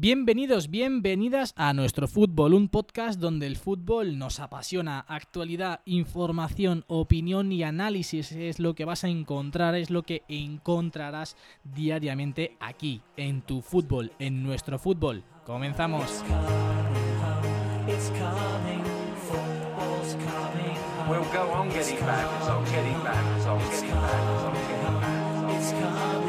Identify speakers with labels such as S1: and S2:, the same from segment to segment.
S1: Bienvenidos, bienvenidas a nuestro fútbol, un podcast donde el fútbol nos apasiona. Actualidad, información, opinión y análisis es lo que vas a encontrar, es lo que encontrarás diariamente aquí, en tu fútbol, en nuestro fútbol. Comenzamos. We'll go on getting back, on getting back, on getting back, on getting back. It's coming, football's coming.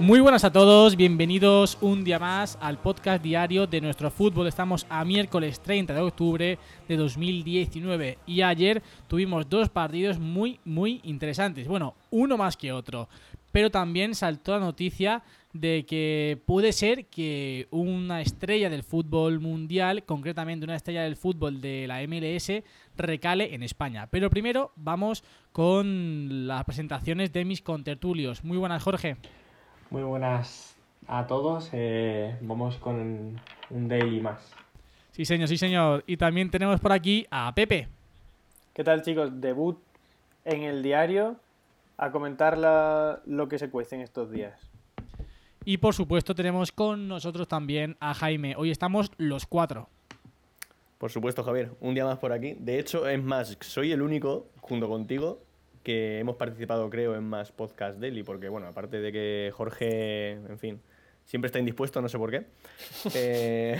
S1: Muy buenas a todos, bienvenidos un día más al podcast diario de nuestro fútbol. Estamos a miércoles 30 de octubre de 2019 y ayer tuvimos dos partidos muy, muy interesantes. Bueno, uno más que otro, pero también saltó la noticia de que puede ser que una estrella del fútbol mundial, concretamente una estrella del fútbol de la MLS, recale en España. Pero primero vamos con las presentaciones de mis contertulios. Muy buenas, Jorge.
S2: Muy buenas a todos. Eh, vamos con un daily más.
S1: Sí, señor, sí, señor. Y también tenemos por aquí a Pepe.
S3: ¿Qué tal, chicos? Debut en el diario a comentar lo que se cuece en estos días.
S1: Y por supuesto tenemos con nosotros también a Jaime. Hoy estamos los cuatro.
S4: Por supuesto, Javier. Un día más por aquí. De hecho, es más, soy el único, junto contigo, que hemos participado, creo, en más podcast daily, porque, bueno, aparte de que Jorge, en fin, siempre está indispuesto, no sé por qué. eh...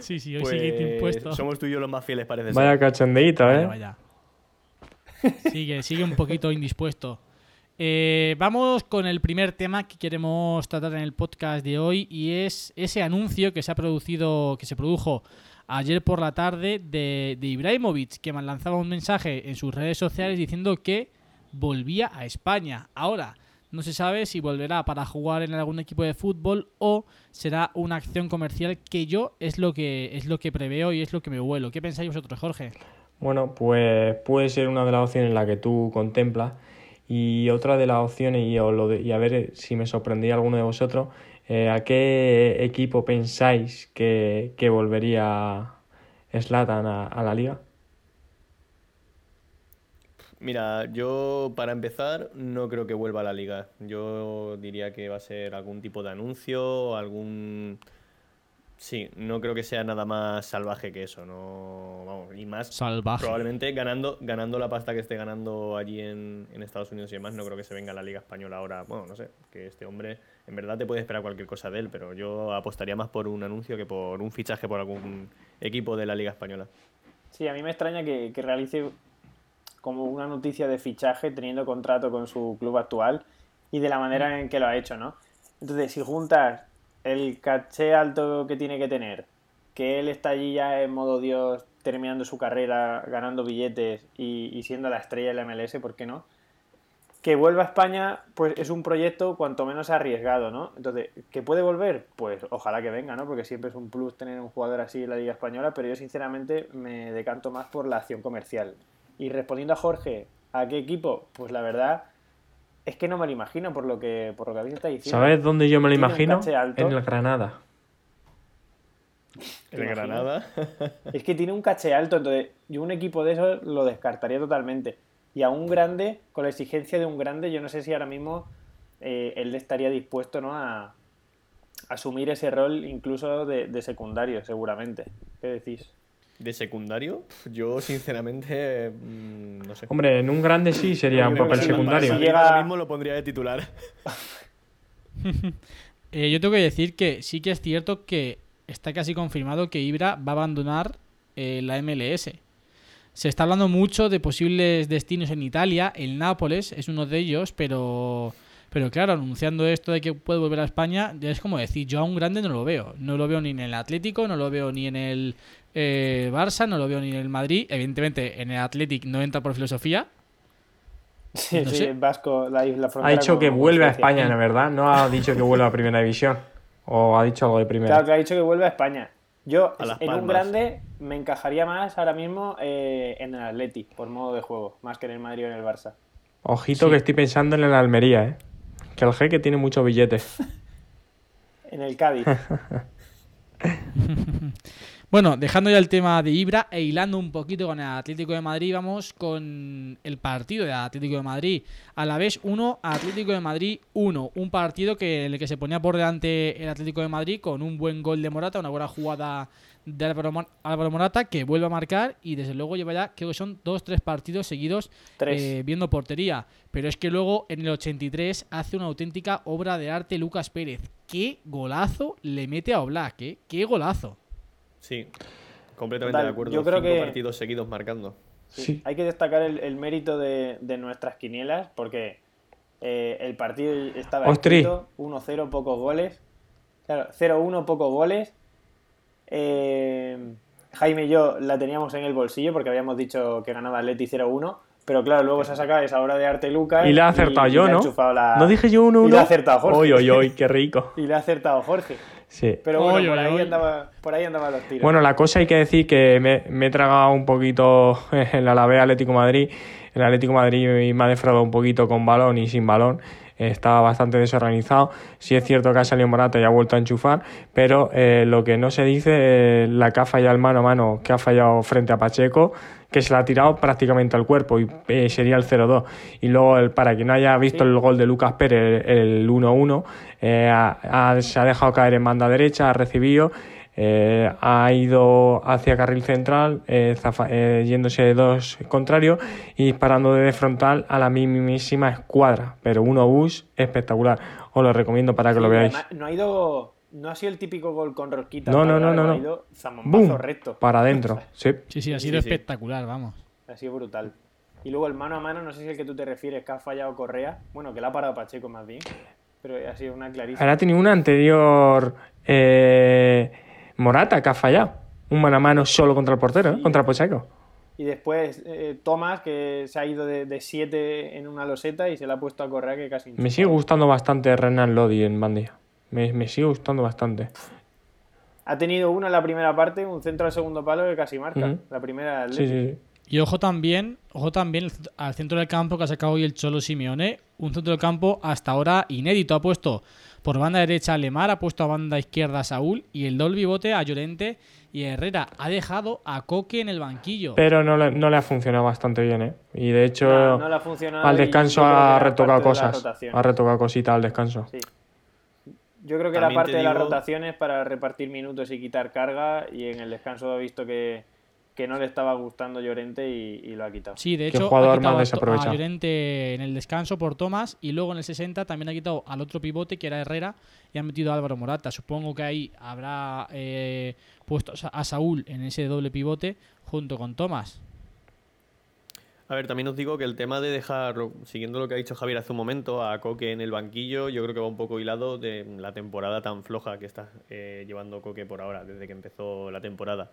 S1: sí, sí, hoy sigue pues indispuesto.
S4: Somos tú y yo los más fieles, parece
S2: Vaya ¿eh?
S1: Vaya, vaya. Sigue, sigue un poquito indispuesto. Eh, vamos con el primer tema que queremos tratar en el podcast de hoy y es ese anuncio que se ha producido, que se produjo ayer por la tarde de, de Ibrahimovic, que lanzaba un mensaje en sus redes sociales diciendo que volvía a España. Ahora, no se sabe si volverá para jugar en algún equipo de fútbol o será una acción comercial que yo es lo que es lo que preveo y es lo que me vuelo. ¿Qué pensáis vosotros, Jorge?
S2: Bueno, pues puede ser una de las opciones en la que tú contemplas y otra de las opciones y, y a ver si me sorprendía alguno de vosotros eh, ¿A qué equipo pensáis que, volvería Slatan a, la liga?
S4: Mira, yo para empezar no creo que vuelva a la liga. Yo diría que va a ser algún tipo de anuncio, algún... Sí, no creo que sea nada más salvaje que eso, no vamos, y más
S1: salvaje.
S4: probablemente ganando ganando la pasta que esté ganando allí en, en Estados Unidos y demás, no creo que se venga a la Liga Española ahora, bueno, no sé, que este hombre en verdad te puede esperar cualquier cosa de él, pero yo apostaría más por un anuncio que por un fichaje por algún equipo de la Liga Española.
S3: Sí, a mí me extraña que, realice como una noticia de fichaje teniendo contrato con su club actual y de la manera en que lo ha hecho, ¿no? Entonces, si juntas el caché alto que tiene que tener, que él está allí ya en modo Dios, terminando su carrera, ganando billetes y, y siendo la estrella de la MLS, ¿por qué no? Que vuelva a España, pues es un proyecto cuanto menos arriesgado, ¿no? Entonces, ¿que puede volver? Pues ojalá que venga, ¿no? Porque siempre es un plus tener un jugador así en la Liga Española, pero yo sinceramente me decanto más por la acción comercial. Y respondiendo a Jorge, ¿a qué equipo? Pues la verdad es que no me lo imagino por lo que, por lo que habéis estado diciendo.
S2: ¿Sabes dónde yo me lo imagino? En el Granada.
S4: ¿En el Granada?
S3: es que tiene un caché alto, entonces yo un equipo de esos lo descartaría totalmente. Y a un grande, con la exigencia de un grande, yo no sé si ahora mismo eh, él estaría dispuesto ¿no? a, asumir ese rol incluso de, secundario, seguramente. ¿Qué decís?
S4: ¿De secundario? Yo, sinceramente, mm, no sé.
S2: Hombre, en un grande sí sería un papel secundario.
S4: Si llega... Ahora mismo lo pondría de titular.
S1: Eh, yo tengo que decir que sí que es cierto que está casi confirmado que Ibra va a abandonar eh, la MLS. Se está hablando mucho de posibles destinos en Italia. El Nápoles es uno de ellos, pero, pero claro, anunciando esto de que puede volver a España, ya es como decir, yo a un grande no lo veo. No lo veo ni en el Atlético, no lo veo ni en el eh, Barça, no lo veo ni en el Madrid. Evidentemente, en el Atlético no entra por filosofía.
S3: Sí, sí, Vasco, la, la
S2: Ha dicho que vuelve a España, ¿no verdad? No ha dicho que vuelva a Primera División. ¿O ha dicho algo de Primera?
S3: Claro, que ha dicho que vuelve a España. Yo en un grande me encajaría más ahora mismo eh, en el Atleti, por modo de juego, más que en el Madrid o en el Barça.
S2: Ojito que estoy pensando en el Almería, ¿eh? Que el jeque tiene muchos billetes.
S3: en el Cádiz.
S1: Bueno, dejando ya el tema de Ibra e hilando un poquito con el Atlético de Madrid, vamos con el partido de Atlético de Madrid. A la vez 1, Atlético de Madrid 1. Un partido que en el que se ponía por delante el Atlético de Madrid con un buen gol de Morata, una buena jugada de Álvaro, Morata que vuelve a marcar y desde luego lleva ya, creo que son dos, tres partidos seguidos eh, viendo portería. Pero es que luego en el 83 hace una auténtica obra de arte Lucas Pérez. Qué golazo le mete a Oblak, ¿eh? Qué golazo.
S4: Sí, completamente de acuerdo. Yo creo Cinco que partidos seguidos marcando.
S3: Sí, Hay que destacar el, mérito de, nuestras quinielas porque eh, el partido estaba escrito 1-0, pocos goles. Claro, 0-1, pocos goles. Eh, Jaime y yo la teníamos en el bolsillo porque habíamos dicho que ganaba Atleti 0-1. Pero claro, luego se ha sacado esa hora de arte Lucas.
S2: Y le ha acertado yo, ¿no? No dije yo 1-1. Y
S3: le ha acertado Jorge.
S2: Uy, uy, uy, qué rico.
S3: y le ha acertado Jorge.
S2: Sí.
S3: Pero bueno, por, ahí andaba, por ahí andaban los tiros.
S2: Bueno, la cosa hay que decir que me, he tragado un poquito en la Alavés Atlético Madrid. El Atlético Madrid me ha defraudado un poquito con balón y sin balón estaba bastante desorganizado. Sí es cierto que ha salido Morata y ha vuelto a enchufar, pero eh, lo que no se dice, la que ha fallado el mano a mano, que ha fallado frente a Pacheco, que se la ha tirado prácticamente al cuerpo y eh, sería el 0-2. Y luego, el, para quien no haya visto el gol de Lucas Pérez, el 1-1, eh, se ha dejado caer en banda derecha, ha recibido. Eh, ha ido hacia carril central, yéndose de dos contrarios y disparando desde frontal a la mismísima escuadra. Pero uno bus espectacular. Os lo recomiendo para que lo veáis.
S3: No ha ido no ha sido el típico gol con rosquita.
S2: No, no, no, no. Ha
S3: ido recto.
S2: Para adentro. Sí,
S1: sí, sí ha sido espectacular, vamos.
S3: Ha sido brutal. Y luego el mano a mano, no sé si es el que tú te refieres, que ha fallado Correa. Bueno, que la ha parado Pacheco más bien. Pero ha sido una clarísima.
S2: Ahora ha tenido una anterior eh, Morata que ha fallado. Un mano a mano solo contra el portero, ¿eh? contra Pacheco.
S3: Y después eh, Tomás, que se ha ido de 7 en una loseta y se la ha puesto a Correa que casi...
S2: Me sigue gustando bastante Renan Lodi en Bandía. Me, sigue gustando bastante.
S3: Ha tenido uno en la primera parte, un centro al segundo palo que casi marca. La primera
S2: sí, sí,
S1: Y ojo también, ojo también al centro del campo que ha sacado hoy el Cholo Simeone. Un centro del campo hasta ahora inédito. Ha puesto por banda derecha Lemar, ha puesto a banda izquierda a Saúl y el doble bote a Llorente y Herrera. Ha dejado a Coque en el banquillo.
S2: Pero no le, no le ha funcionado bastante bien, ¿eh? Y de hecho, al descanso ha retocado cosas. Ha retocado cositas al descanso. Sí.
S3: Yo creo que la parte de las rotaciones para repartir minutos y quitar carga y en el descanso ha visto que, no le estaba gustando Llorente y, lo ha quitado.
S1: Sí, de hecho, ha quitado a Llorente en el descanso por Tomás y luego en el 60 también ha quitado al otro pivote que era Herrera y ha metido a Álvaro Morata. Supongo que ahí habrá eh, puesto a Saúl en ese doble pivote junto con Tomás.
S4: A ver, también os digo que el tema de dejar, siguiendo lo que ha dicho Javier hace un momento, a Coque en el banquillo, yo creo que va un poco hilado de la temporada tan floja que está eh, llevando Coque por ahora, desde que empezó la temporada.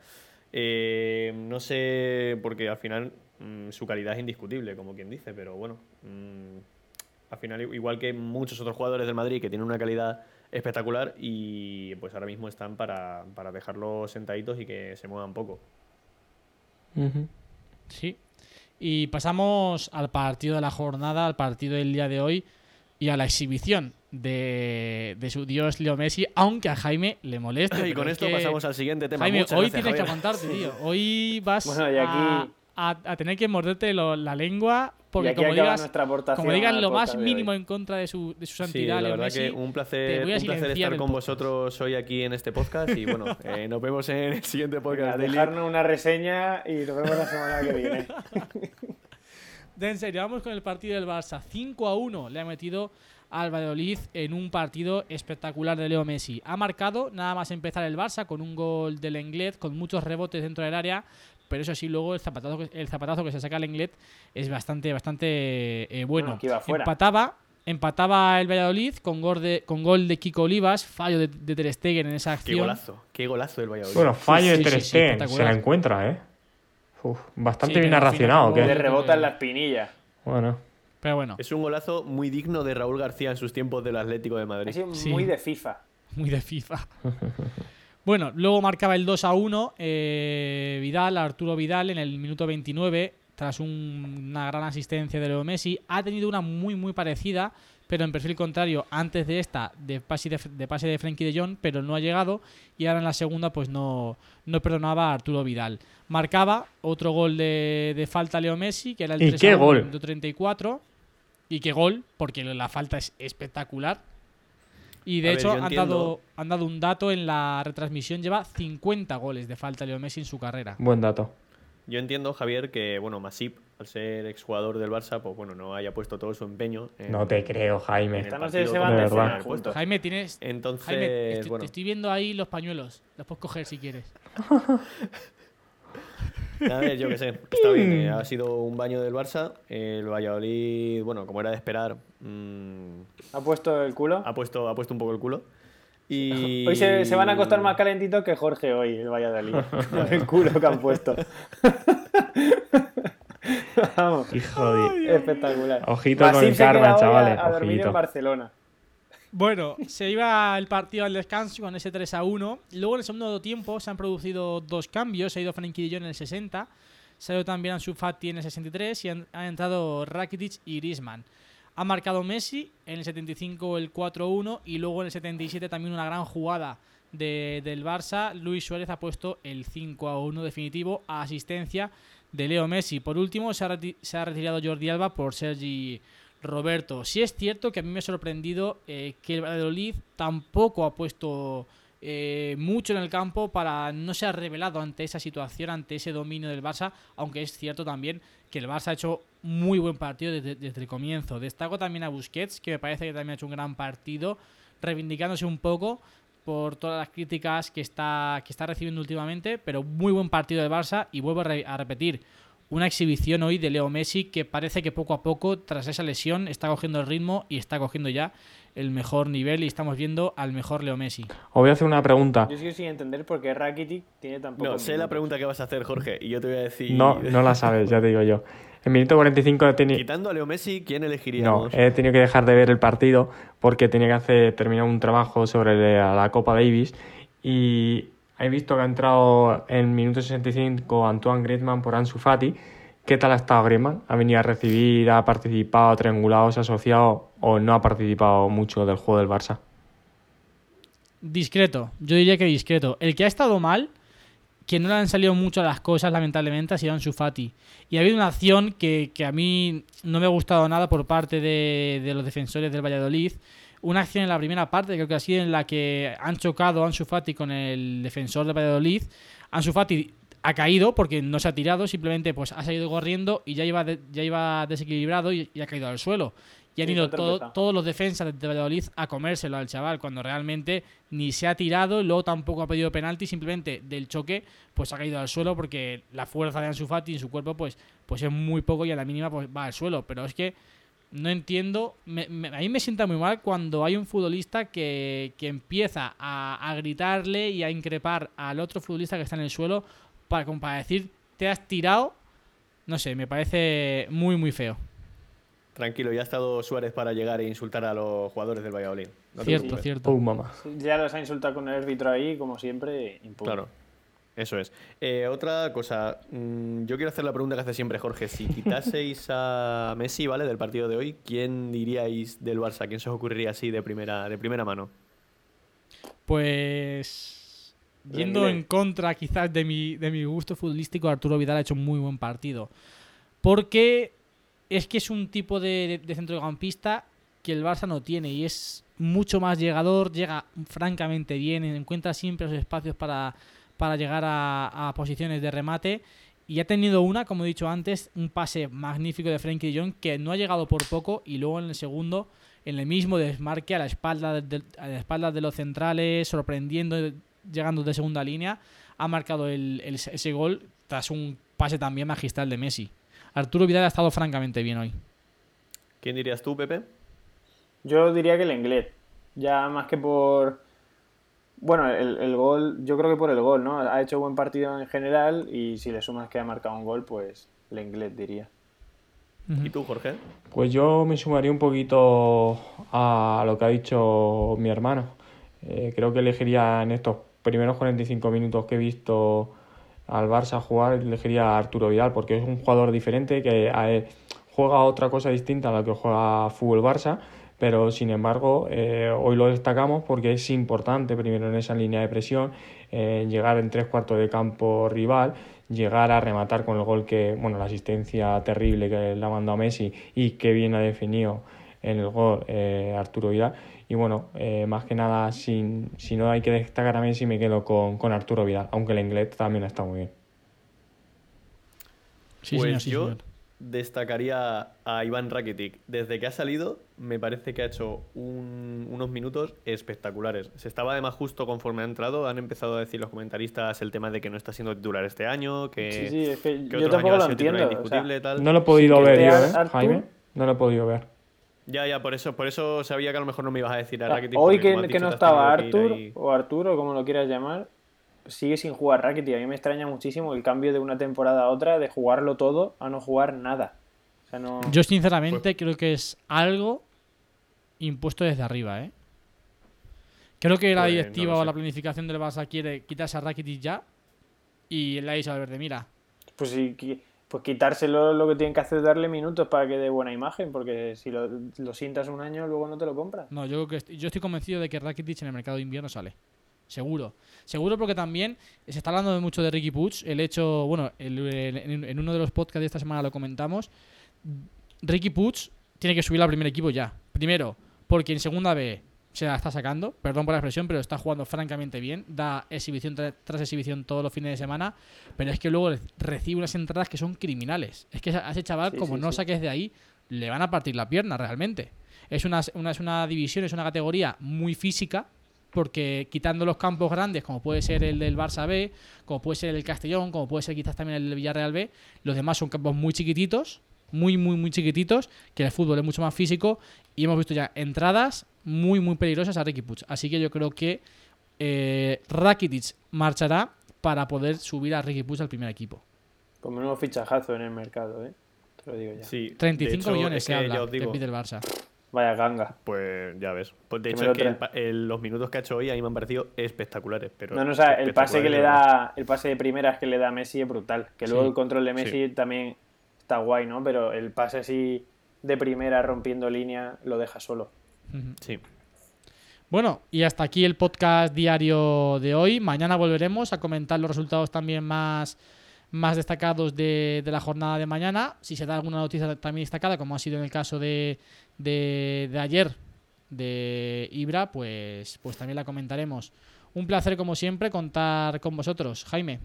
S4: Eh, no sé, porque al final mm, su calidad es indiscutible, como quien dice, pero bueno, mm, al final igual que muchos otros jugadores del Madrid que tienen una calidad espectacular y pues ahora mismo están para, para dejarlos sentaditos y que se muevan poco.
S1: Sí, y pasamos al partido de la jornada, al partido del día de hoy y a la exhibición de, su dios Leo Messi, aunque a Jaime le moleste.
S4: Y con esto pasamos al siguiente tema.
S1: Jaime, hoy tienes que aguantarte, tío. Hoy vas a, tener que morderte la lengua porque como digas, como digas lo más mínimo en contra de su, de su santidad,
S4: sí, la verdad que un placer, un placer estar con vosotros hoy aquí en este podcast y bueno, eh, nos vemos en el siguiente podcast.
S3: dejarnos una reseña y nos vemos la semana que viene.
S1: De en serio, vamos con el partido del Barça. 5 a 1 le ha metido al Valladolid en un partido espectacular de Leo Messi. Ha marcado nada más empezar el Barça con un gol del Englet, con muchos rebotes dentro del área, pero eso sí, luego el zapatazo, el zapatazo que se saca el Englet es bastante, bastante eh, bueno. empataba, empataba el Valladolid con gol de, con gol de Kiko Olivas, fallo de, Ter Stegen en esa acción.
S4: Qué golazo, qué golazo del Valladolid.
S2: Bueno, fallo de Ter Stegen, se la encuentra, ¿eh? Bastante bien arracionado.
S3: Le rebota en la espinilla.
S2: Bueno.
S1: Pero bueno.
S4: Es un golazo muy digno de Raúl García en sus tiempos del Atlético de Madrid.
S3: Es muy de FIFA.
S1: Muy de FIFA. Bueno, luego marcaba el 2 a 1 eh, Vidal, Arturo Vidal en el minuto 29, tras una gran asistencia de Leo Messi. Ha tenido una muy, muy parecida, pero en perfil contrario, antes de esta, de pase de, de, pase de Frenkie de Jong, pero no ha llegado. Y ahora en la segunda, pues no, no perdonaba a Arturo Vidal. Marcaba otro gol de, de falta Leo Messi, que era el
S2: ¿Y
S1: 3
S2: qué
S1: a 1,
S2: gol?
S1: minuto 34. Y qué gol, porque la falta es espectacular. Y de
S4: A
S1: hecho, han, dado, han dado un dato en la retransmisión: lleva 50 goles de falta Leo Messi en su carrera.
S2: Buen dato.
S4: Yo entiendo, Javier, que bueno, Masip, al ser exjugador del Barça, pues bueno, no haya puesto todo su empeño. en-
S2: No te creo,
S4: en
S2: Jaime.
S3: se van
S4: contra
S2: de verdad.
S1: Jaime, tienes.
S4: Entonces,
S1: Jaime, estoy-
S4: bueno,
S1: te estoy viendo ahí los pañuelos. Los puedes coger si quieres.
S4: a ver, yo qué sé, está bien, eh, ha sido un baño del Barça. El Valladolid, bueno, como era de esperar, mm,
S3: ¿Ha puesto el culo?
S4: ha, puesto, ha puesto un poco el culo. Y...
S3: Hoy se, se van a acostar más calentitos que Jorge hoy, el Valladolid. Con el culo que han puesto. Vamos,
S2: Hijo de.
S3: espectacular.
S2: Ojito con el karma,
S3: a-
S2: chavales,
S3: A, dormir
S2: ojito.
S3: en Barcelona.
S1: Bueno, se iba el partido al descanso con ese 3 a 1. Luego en el segundo tiempo se han producido dos cambios. Se ha ido Frenkie en el 60. Se ha ido también Ansu Fati en el 63 y han, han entrado Rakitic y Griezmann. Ha marcado Messi en el 75 el 4-1 y luego en el 77 también una gran jugada de- del Barça. Luis Suárez ha puesto el 5-1 definitivo a asistencia de Leo Messi. Por último se ha, retirado Jordi Alba por Sergi Roberto. Sí es cierto que a mí me ha sorprendido eh, que el Valladolid tampoco ha puesto eh, mucho en el campo para no se ha revelado ante esa situación, ante ese dominio del Barça, aunque es cierto también que el Barça ha hecho muy buen partido desde, el comienzo. Destaco también a Busquets, que me parece que también ha hecho un gran partido, reivindicándose un poco por todas las críticas que está, que está recibiendo últimamente, pero muy buen partido del Barça y vuelvo a repetir, una exhibición hoy de Leo Messi que parece que poco a poco, tras esa lesión, está cogiendo el ritmo y está cogiendo ya el mejor nivel y estamos viendo al mejor Leo Messi.
S2: Os voy a hacer una pregunta.
S3: Yo sigo sin entender por qué Rakitic tiene tan poco
S4: No, sé la pregunta que vas a hacer, Jorge, y yo te voy a decir...
S2: No, no la sabes, ya te digo yo. En minuto 45 he tenido.
S4: Quitando a Leo Messi, ¿quién
S2: No,
S4: elegiríamos?
S2: he tenido que dejar de ver el partido porque tenía que hacer terminar un trabajo sobre la, la Copa Davis y he visto que ha entrado en minuto 65 Antoine Griezmann por Ansu Fati. ¿Qué tal ha estado Griezmann? ¿Ha venido a recibir, ha participado, triangulado, se ha asociado o no ha participado mucho del juego del Barça?
S1: Discreto, yo diría que discreto. El que ha estado mal, que no le han salido mucho las cosas, lamentablemente, ha sido Ansu Fati. Y ha habido una acción que, que a mí no me ha gustado nada por parte de, de los defensores del Valladolid. Una acción en la primera parte, creo que sido en la que han chocado Ansu Fati con el defensor del Valladolid. Ansu Fati ha caído porque no se ha tirado, simplemente pues ha salido corriendo y ya iba, de- ya iba desequilibrado y, y ha caído al suelo. Y han ido todo- todos los defensas de Valladolid a comérselo al chaval, cuando realmente ni se ha tirado, luego tampoco ha pedido penalti, simplemente del choque pues ha caído al suelo porque la fuerza de Ansu Fati en su cuerpo pues, pues es muy poco y a la mínima pues va al suelo. Pero es que no entiendo, me- me- a mí me sienta muy mal cuando hay un futbolista que, que empieza a, a gritarle y a increpar al otro futbolista que está en el suelo para, como para decir, te has tirado, no sé, me parece muy muy feo.
S4: Tranquilo, ya ha estado Suárez para llegar e insultar a los jugadores del Valladolid. No
S1: cierto, cierto.
S2: ¡Oh, mamá!
S3: Ya los ha insultado con el árbitro ahí, como siempre.
S4: Claro, eso es. Eh, otra cosa, mm, yo quiero hacer la pregunta que hace siempre Jorge. Si quitaseis a Messi, ¿vale? Del partido de hoy, ¿quién diríais del Barça? ¿Quién se os ocurriría así de primera, de primera mano?
S1: Pues yendo en contra quizás de mi, de mi gusto futbolístico, Arturo Vidal ha hecho un muy buen partido. Porque es que es un tipo de, de centrocampista que el Barça no tiene y es mucho más llegador, llega francamente bien, encuentra siempre los espacios para, para llegar a, a posiciones de remate y ha tenido una, como he dicho antes, un pase magnífico de Frenkie de Jong que no ha llegado por poco y luego en el segundo, en el mismo desmarque a la espalda de, a la espalda de los centrales, sorprendiendo, llegando de segunda línea, ha marcado el- el- ese gol tras un pase también magistral de Messi. Arturo Vidal ha estado francamente bien hoy.
S4: ¿Quién dirías tú, Pepe?
S3: Yo diría que el inglés. Ya más que por. Bueno, el, el gol, yo creo que por el gol, ¿no? Ha hecho buen partido en general y si le sumas que ha marcado un gol, pues el inglés diría.
S4: ¿Y tú, Jorge?
S2: Pues yo me sumaría un poquito a lo que ha dicho mi hermano. Eh, creo que elegiría en estos primeros 45 minutos que he visto al Barça jugar, elegiría a Arturo Vidal porque es un jugador diferente que eh, juega otra cosa distinta a la que juega fútbol Barça, pero sin embargo eh, hoy lo destacamos porque es importante primero en esa línea de presión eh, llegar en tres cuartos de campo rival llegar a rematar con el gol que, bueno, la asistencia terrible que le ha mandado Messi y que bien ha definido en el gol eh, Arturo Vidal. Y bueno, eh, más que nada, si, si, no hay que destacar a Messi, me quedo con, con Arturo Vidal, aunque el inglés también está muy bien.
S4: Sí, pues señor, sí, yo destacaría a Iván Rakitic. Desde que ha salido, me parece que ha hecho un, unos minutos espectaculares. Se estaba además justo conforme ha entrado, han empezado a decir los comentaristas el tema de que no está siendo titular este año, que,
S3: sí, sí, es que, yo tampoco lo entiendo.
S2: tal. No lo he podido ver yo, ¿eh, Jaime? No lo he podido ver.
S4: Ya, ya, por eso, por eso sabía que a lo mejor no me ibas a decir a Rakitic.
S3: Hoy que, que no estaba Artur, o Arturo, como lo quieras llamar, sigue sin jugar Rakitic. A mí me extraña muchísimo el cambio de una temporada a otra, de jugarlo todo a no jugar nada.
S1: Yo sinceramente pues creo que es algo impuesto desde arriba, ¿eh? Creo que la pues, directiva o la planificación del Barça quiere quitarse a Rakitic ya y él ha dicho al verde, mira.
S3: Pues sí, pues quitárselo lo que tienen que hacer es darle minutos para que dé buena imagen, porque si lo, lo sientas un año luego no te lo compras.
S1: No, yo, que yo estoy convencido de que Rakitic en el mercado de invierno sale. Seguro. Seguro porque también se está hablando mucho de Ricky Puig. El hecho, bueno, en, uno de los podcasts de esta semana lo comentamos. Ricky Puig tiene que subir al primer equipo ya. Primero, porque en segunda B se la está sacando, perdón por la expresión, pero está jugando francamente bien, da exhibición tras exhibición todos los fines de semana, pero es que luego recibe unas entradas que son criminales. Es que a ese chaval, como no saques de ahí, le van a partir la pierna realmente. Es una, una, es una división, es una categoría muy física, porque quitando los campos grandes, como puede ser el del Barça B, como puede ser el Castellón, como puede ser quizás también el del Villarreal B, los demás son campos muy chiquititos, muy, muy, muy chiquititos, que el fútbol es mucho más físico y hemos visto ya entradas muy, muy peligrosas a Ricky Puig. Así que yo creo que eh, Rakitic marchará para poder subir a Ricky Puig al primer equipo.
S3: Como un fichajazo en el mercado, ¿eh? Te lo digo ya.
S1: Sí, 35 millones se habla que pide el Barça.
S3: Vaya ganga.
S4: Pues ya ves. Pues de hecho, los minutos que ha hecho hoy a mí me han parecido espectaculares. Pero
S3: no, no, o sea, el pase que le da, el pase de primeras que le da Messi es brutal. Que luego el control de Messi también está guay, ¿no? Pero el pase así de primera rompiendo línea lo deja solo.
S4: Sí.
S1: Bueno, y hasta aquí el podcast diario de hoy. Mañana volveremos a comentar los resultados también más más destacados de, la jornada de mañana. Si se da alguna noticia también destacada, como ha sido en el caso de, de, ayer de Ibra, pues, pues también la comentaremos. Un placer, como siempre, contar con vosotros. Jaime.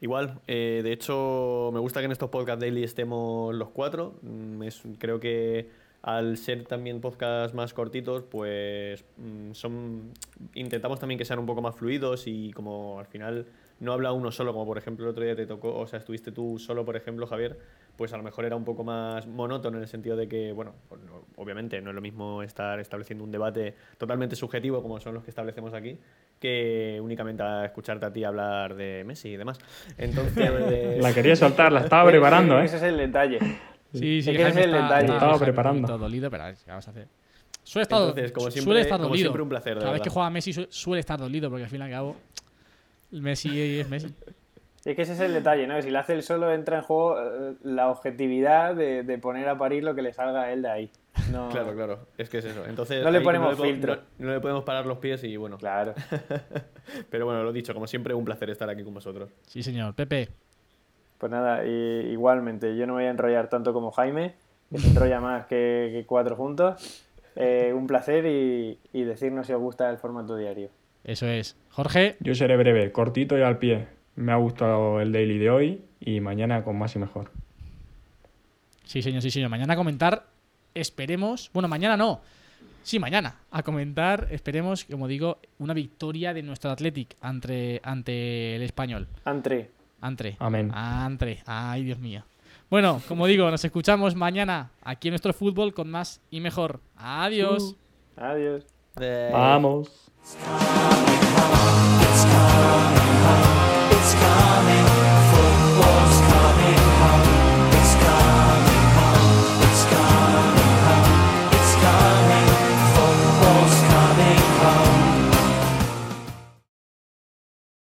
S4: Igual, eh, de hecho, me gusta que en estos podcast daily estemos los cuatro. Mm, creo que al ser también podcasts más cortitos, pues mm, son intentamos también que sean un poco más fluidos y como al final no habla uno solo, como por ejemplo el otro día te tocó, o sea, estuviste tú solo, por ejemplo, Javier, pues a lo mejor era un poco más monótono en el sentido de que, bueno, pues obviamente no es lo mismo estar estableciendo un debate totalmente subjetivo como son los que establecemos aquí, que únicamente a escucharte a ti hablar de Messi y demás. Entonces...
S2: la quería soltar, la estaba preparando, ¿eh?
S3: Ese es el detalle.
S1: Sí, sí,
S3: ese es el detalle.
S2: La estaba preparando.
S1: Todo dolido, pero ¿qué vamos a hacer? Suele estar, Entonces, como siempre, suele estar dolido. Como
S4: siempre un placer,
S1: Cada vez que juega Messi suele estar dolido, porque al fin y al cabo Messi es Messi.
S3: Es que ese es el detalle, ¿no? si lo hace él solo, entra en juego eh, la objetividad de, poner a parir lo que le salga a él de ahí.
S4: Claro, claro. Es que es eso. Entonces,
S3: no le ponemos filtro.
S4: No, le podemos parar los pies y bueno.
S3: Claro.
S4: Pero bueno, lo dicho, como siempre, un placer estar aquí con vosotros.
S1: Sí, señor. Pepe.
S3: Pues nada, igualmente, yo no me voy a enrollar tanto como Jaime, que se enrolla más que, cuatro juntos. Eh, un placer y decirnos si os gusta el formato diario.
S1: Eso es. Jorge.
S2: Yo seré breve, cortito y al pie. Me ha gustado el daily de hoy y mañana con más y mejor.
S1: Sí, señor, sí, señor. Mañana a comentar, esperemos. Bueno, mañana no. Sí, mañana. A comentar, esperemos, como digo, una victoria de nuestro Athletic ante, ante el español.
S3: Entre.
S1: Entre.
S2: Amén.
S1: Entre. Ay, Dios mío. Bueno, como digo, nos escuchamos mañana aquí en nuestro fútbol con más y mejor. Adiós.
S3: Uh. adiós.
S2: Vamos. darling